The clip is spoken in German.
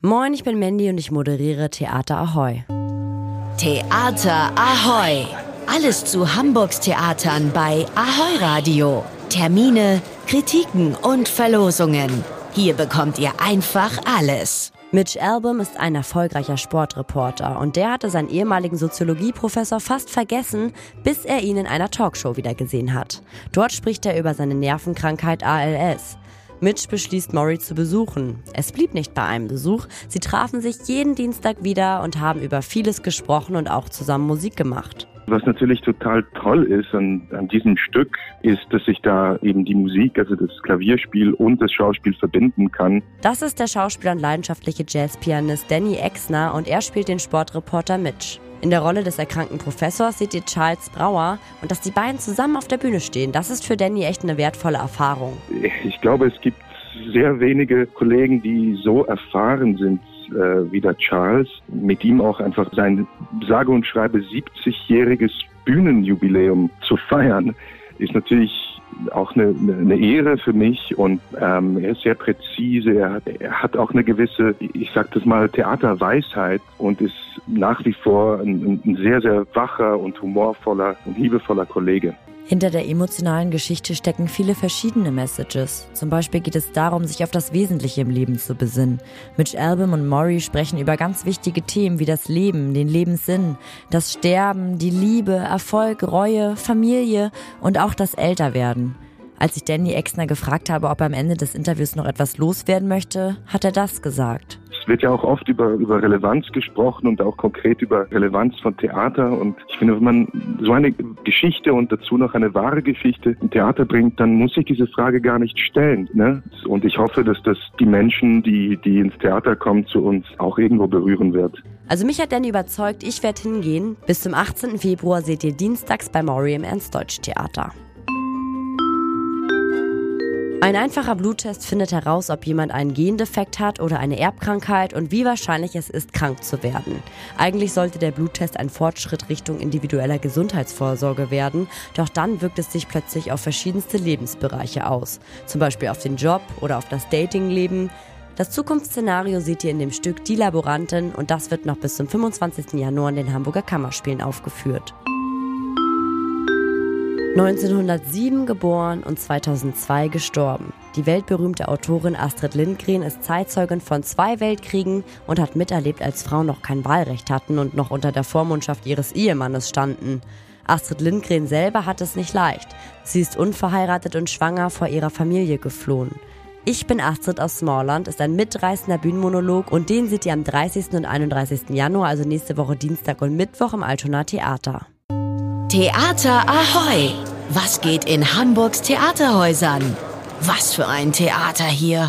Moin, ich bin Mandy und ich moderiere Theater Ahoy. Theater Ahoy! Alles zu Hamburgs Theatern bei Ahoy Radio. Termine, Kritiken und Verlosungen. Hier bekommt ihr einfach alles. Mitch Album ist ein erfolgreicher Sportreporter und der hatte seinen ehemaligen Soziologieprofessor fast vergessen, bis er ihn in einer Talkshow wieder gesehen hat. Dort spricht er über seine Nervenkrankheit ALS. Mitch beschließt, Maury zu besuchen. Es blieb nicht bei einem Besuch. Sie trafen sich jeden Dienstag wieder und haben über vieles gesprochen und auch zusammen Musik gemacht. Was natürlich total toll ist an, an diesem Stück, ist, dass ich da eben die Musik, also das Klavierspiel und das Schauspiel verbinden kann. Das ist der Schauspieler und leidenschaftliche Jazzpianist Danny Exner und er spielt den Sportreporter Mitch. In der Rolle des erkrankten Professors seht ihr Charles Brauer und dass die beiden zusammen auf der Bühne stehen, das ist für Danny echt eine wertvolle Erfahrung. Ich glaube, es gibt sehr wenige Kollegen, die so erfahren sind äh, wie der Charles. Mit ihm auch einfach sein sage und schreibe 70-jähriges Bühnenjubiläum zu feiern, ist natürlich auch eine, eine Ehre für mich und ähm, er ist sehr präzise, er hat, er hat auch eine gewisse, ich sag das mal, Theaterweisheit und ist nach wie vor ein, ein sehr, sehr wacher und humorvoller und liebevoller Kollege. Hinter der emotionalen Geschichte stecken viele verschiedene Messages. Zum Beispiel geht es darum, sich auf das Wesentliche im Leben zu besinnen. Mitch Album und Maury sprechen über ganz wichtige Themen wie das Leben, den Lebenssinn, das Sterben, die Liebe, Erfolg, Reue, Familie und auch das Älterwerden. Als ich Danny Exner gefragt habe, ob er am Ende des Interviews noch etwas loswerden möchte, hat er das gesagt. Wird ja auch oft über, über Relevanz gesprochen und auch konkret über Relevanz von Theater. Und ich finde, wenn man so eine Geschichte und dazu noch eine wahre Geschichte im Theater bringt, dann muss ich diese Frage gar nicht stellen. Ne? Und ich hoffe, dass das die Menschen, die, die ins Theater kommen, zu uns auch irgendwo berühren wird. Also mich hat Danny überzeugt, ich werde hingehen. Bis zum 18. Februar seht ihr dienstags bei Maury im Ernst-Deutsch-Theater. Ein einfacher Bluttest findet heraus, ob jemand einen Gendefekt hat oder eine Erbkrankheit und wie wahrscheinlich es ist, krank zu werden. Eigentlich sollte der Bluttest ein Fortschritt Richtung individueller Gesundheitsvorsorge werden, doch dann wirkt es sich plötzlich auf verschiedenste Lebensbereiche aus. Zum Beispiel auf den Job oder auf das Datingleben. Das Zukunftsszenario seht ihr in dem Stück Die Laborantin und das wird noch bis zum 25. Januar in den Hamburger Kammerspielen aufgeführt. 1907 geboren und 2002 gestorben. Die weltberühmte Autorin Astrid Lindgren ist Zeitzeugin von zwei Weltkriegen und hat miterlebt, als Frauen noch kein Wahlrecht hatten und noch unter der Vormundschaft ihres Ehemannes standen. Astrid Lindgren selber hat es nicht leicht. Sie ist unverheiratet und schwanger vor ihrer Familie geflohen. Ich bin Astrid aus Smallland ist ein mitreißender Bühnenmonolog und den seht ihr am 30. und 31. Januar, also nächste Woche Dienstag und Mittwoch im Altona Theater. Theater Ahoy! Was geht in Hamburgs Theaterhäusern? Was für ein Theater hier!